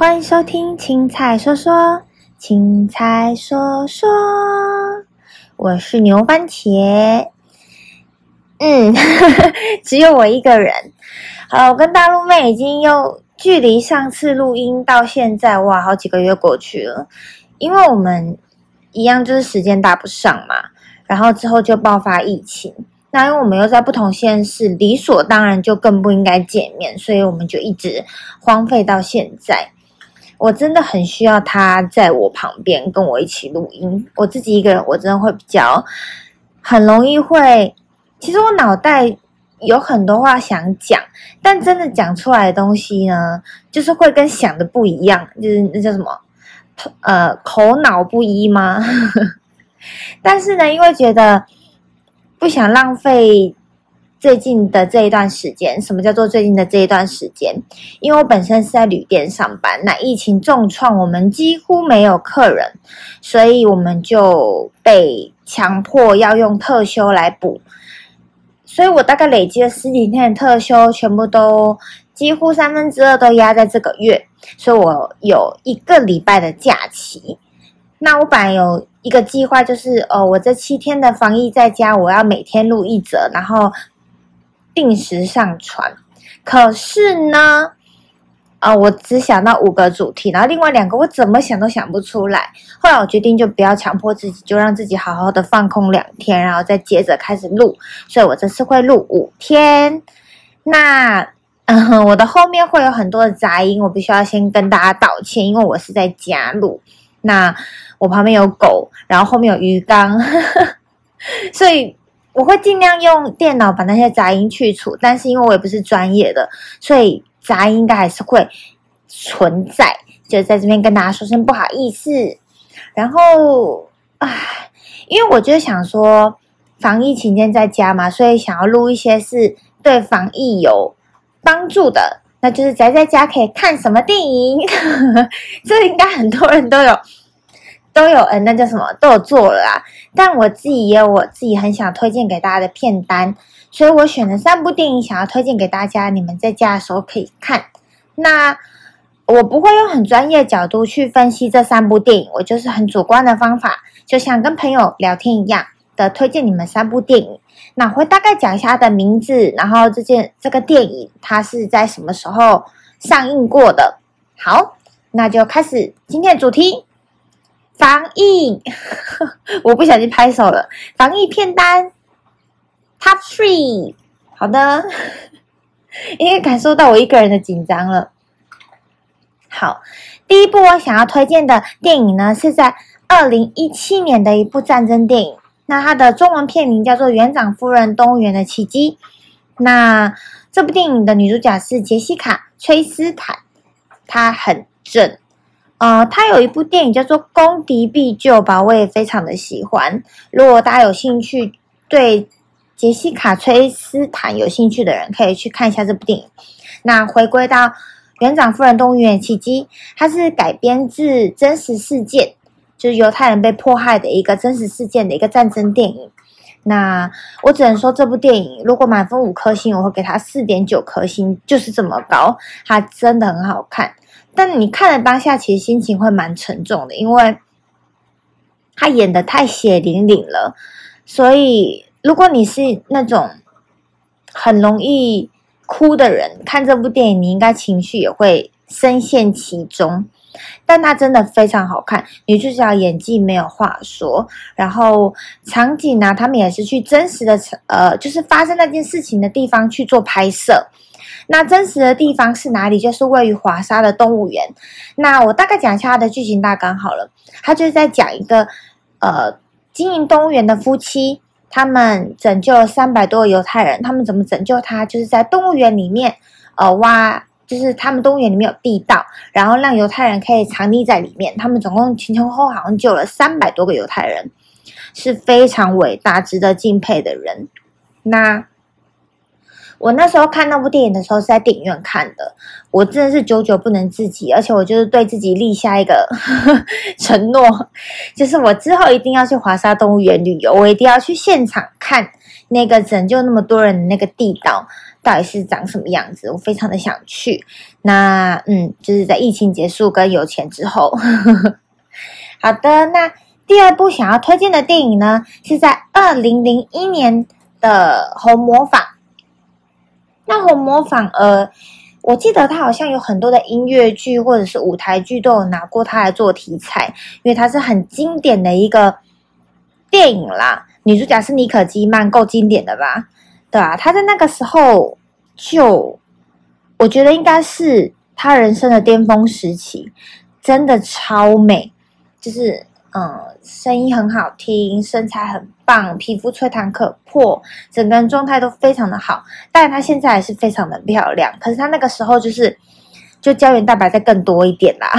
欢迎收听青菜说说，青菜说说，我是牛番茄。嗯，只有我一个人。好，我跟大陆妹已经又距离上次录音到现在，哇，好几个月过去了。因为我们一样就是时间搭不上嘛，然后之后就爆发疫情。那因为我们又在不同县市，理所当然就更不应该见面，所以我们就一直荒废到现在。我真的很需要他在我旁边跟我一起录音。我自己一个人，我真的会比较很容易会。其实我脑袋有很多话想讲，但真的讲出来的东西呢，就是会跟想的不一样，就是那叫什么？呃，口脑不一吗？但是呢，因为觉得不想浪费。最近的这一段时间，什么叫做最近的这一段时间？因为我本身是在旅店上班，那疫情重创，我们几乎没有客人，所以我们就被强迫要用特休来补。所以我大概累积了十几天的特休，全部都几乎三分之二都压在这个月，所以我有一个礼拜的假期。那我本来有一个计划，就是哦，我这七天的防疫在家，我要每天录一则，然后。定时上传，可是呢，啊，我只想到五个主题，然后另外两个我怎么想都想不出来。后来我决定就不要强迫自己，就让自己好好的放空两天，然后再接着开始录。所以我这次会录五天。那，嗯，我的后面会有很多的杂音，我必须要先跟大家道歉，因为我是在家录。那我旁边有狗，然后后面有鱼缸，所以。我会尽量用电脑把那些杂音去除，但是因为我也不是专业的，所以杂音应该还是会存在。就在这边跟大家说声不好意思。然后，唉，因为我就想说，防疫期间在家嘛，所以想要录一些是对防疫有帮助的，那就是宅在家可以看什么电影。这应该很多人都有。都有，嗯，那叫什么都有做了啦。但我自己也有我自己很想推荐给大家的片单，所以我选了三部电影想要推荐给大家，你们在家的时候可以看。那我不会用很专业角度去分析这三部电影，我就是很主观的方法，就像跟朋友聊天一样的推荐你们三部电影。那会大概讲一下它的名字，然后这件这个电影它是在什么时候上映过的。好，那就开始今天的主题。防疫，我不小心拍手了。防疫片单，Top Three，好的，因为感受到我一个人的紧张了。好，第一部我想要推荐的电影呢，是在二零一七年的一部战争电影。那它的中文片名叫做《园长夫人动物园的奇迹》。那这部电影的女主角是杰西卡·崔斯坦，她很正。呃，他有一部电影叫做《攻敌必救》吧，我也非常的喜欢。如果大家有兴趣，对杰西卡·崔斯坦有兴趣的人，可以去看一下这部电影。那回归到《园长夫人动物园奇迹》，它是改编自真实事件，就是犹太人被迫害的一个真实事件的一个战争电影。那我只能说，这部电影如果满分五颗星，我会给它四点九颗星，就是这么高。它真的很好看。但你看了当下，其实心情会蛮沉重的，因为他演的太血淋淋了。所以，如果你是那种很容易哭的人，看这部电影，你应该情绪也会深陷其中。但它真的非常好看，女主角演技没有话说，然后场景呢，他们也是去真实的呃，就是发生那件事情的地方去做拍摄。那真实的地方是哪里？就是位于华沙的动物园。那我大概讲一下它的剧情大纲好了。它就是在讲一个呃经营动物园的夫妻，他们拯救了三百多个犹太人。他们怎么拯救他？就是在动物园里面呃挖，就是他们动物园里面有地道，然后让犹太人可以藏匿在里面。他们总共前前后后好像救了三百多个犹太人，是非常伟大、值得敬佩的人。那。我那时候看那部电影的时候是在电影院看的，我真的是久久不能自己，而且我就是对自己立下一个呵 呵承诺，就是我之后一定要去华沙动物园旅游，我一定要去现场看那个拯救那么多人的那个地道。到底是长什么样子，我非常的想去。那嗯，就是在疫情结束跟有钱之后。呵 呵好的，那第二部想要推荐的电影呢，是在二零零一年的《红模仿》。那《红模仿》呃，我记得他好像有很多的音乐剧或者是舞台剧都有拿过它来做题材，因为它是很经典的一个电影啦。女主角是妮可基曼，够经典的吧？对啊，她在那个时候就，我觉得应该是她人生的巅峰时期，真的超美。就是嗯，声音很好听，身材很棒，皮肤吹弹可破，整个人状态都非常的好。但是她现在还是非常的漂亮，可是她那个时候就是就胶原蛋白再更多一点啦。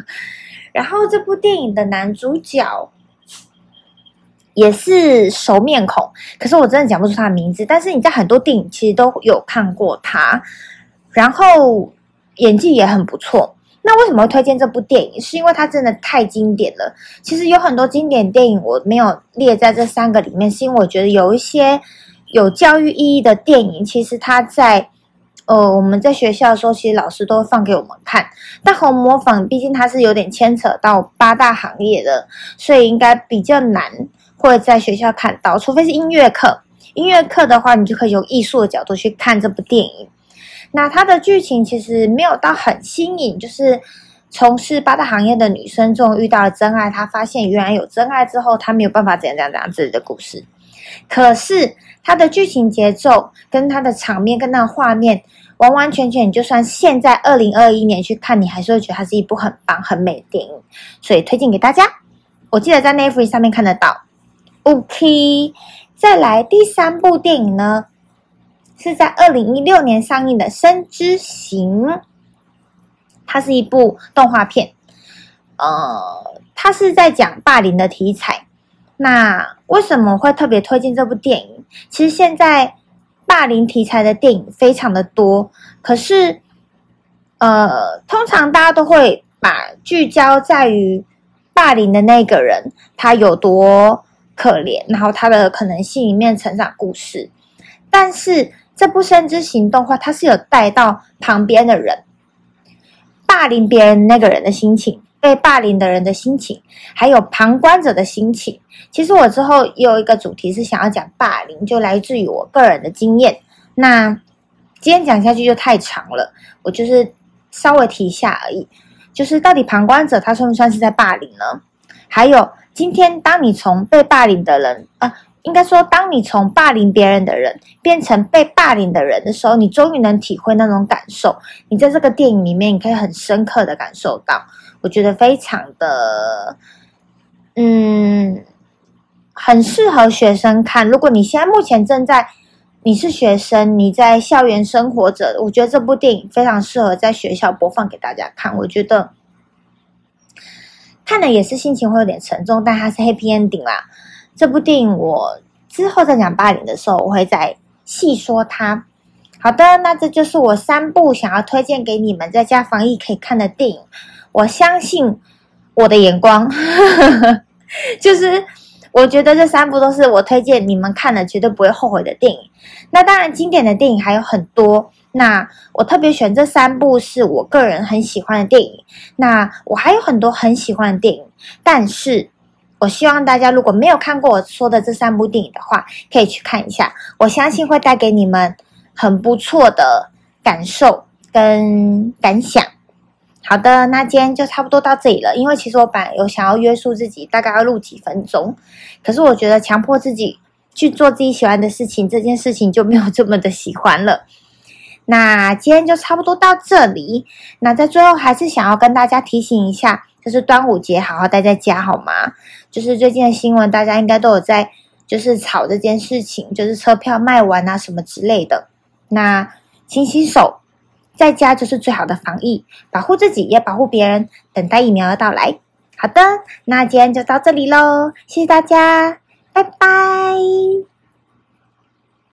然后这部电影的男主角也是熟面孔，可是我真的讲不出他的名字。但是你在很多电影其实都有看过他，然后演技也很不错。那为什么会推荐这部电影？是因为它真的太经典了。其实有很多经典电影我没有列在这三个里面，是因为我觉得有一些有教育意义的电影，其实它在呃我们在学校的时候，其实老师都会放给我们看。但《红模仿》毕竟它是有点牵扯到八大行业的，所以应该比较难会在学校看到，除非是音乐课。音乐课的话，你就可以用艺术的角度去看这部电影。那它的剧情其实没有到很新颖，就是从事八大行业的女生中遇到了真爱，她发现原来有真爱之后，她没有办法怎样怎样怎样自己的故事。可是它的剧情节奏跟它的场面跟那个画面，完完全全，你就算现在二零二一年去看，你还是会觉得它是一部很棒很美的电影，所以推荐给大家。我记得在 Netflix 上面看得到。OK，再来第三部电影呢？是在二零一六年上映的《生之行》，它是一部动画片，呃，它是在讲霸凌的题材。那为什么会特别推荐这部电影？其实现在霸凌题材的电影非常的多，可是，呃，通常大家都会把聚焦在于霸凌的那个人他有多可怜，然后他的可能性里面成长故事，但是。这部《生之行》动话，它是有带到旁边的人霸凌别人那个人的心情，被霸凌的人的心情，还有旁观者的心情。其实我之后也有一个主题是想要讲霸凌，就来自于我个人的经验。那今天讲下去就太长了，我就是稍微提一下而已。就是到底旁观者他算不算是在霸凌呢？还有今天当你从被霸凌的人啊。应该说，当你从霸凌别人的人变成被霸凌的人的时候，你终于能体会那种感受。你在这个电影里面，你可以很深刻的感受到，我觉得非常的，嗯，很适合学生看。如果你现在目前正在，你是学生，你在校园生活着，我觉得这部电影非常适合在学校播放给大家看。我觉得看的也是心情会有点沉重，但它是 happy ending 啦。这部电影我之后在讲霸凌的时候，我会再细说它。好的，那这就是我三部想要推荐给你们在家防疫可以看的电影。我相信我的眼光，就是我觉得这三部都是我推荐你们看了绝对不会后悔的电影。那当然，经典的电影还有很多。那我特别选这三部是我个人很喜欢的电影。那我还有很多很喜欢的电影，但是。我希望大家如果没有看过我说的这三部电影的话，可以去看一下。我相信会带给你们很不错的感受跟感想。好的，那今天就差不多到这里了。因为其实我本来有想要约束自己，大概要录几分钟，可是我觉得强迫自己去做自己喜欢的事情，这件事情就没有这么的喜欢了。那今天就差不多到这里。那在最后还是想要跟大家提醒一下。就是端午节，好好待在家好吗？就是最近的新闻，大家应该都有在，就是吵这件事情，就是车票卖完啊什么之类的。那勤洗手，在家就是最好的防疫，保护自己也保护别人，等待疫苗的到来。好的，那今天就到这里喽，谢谢大家，拜拜。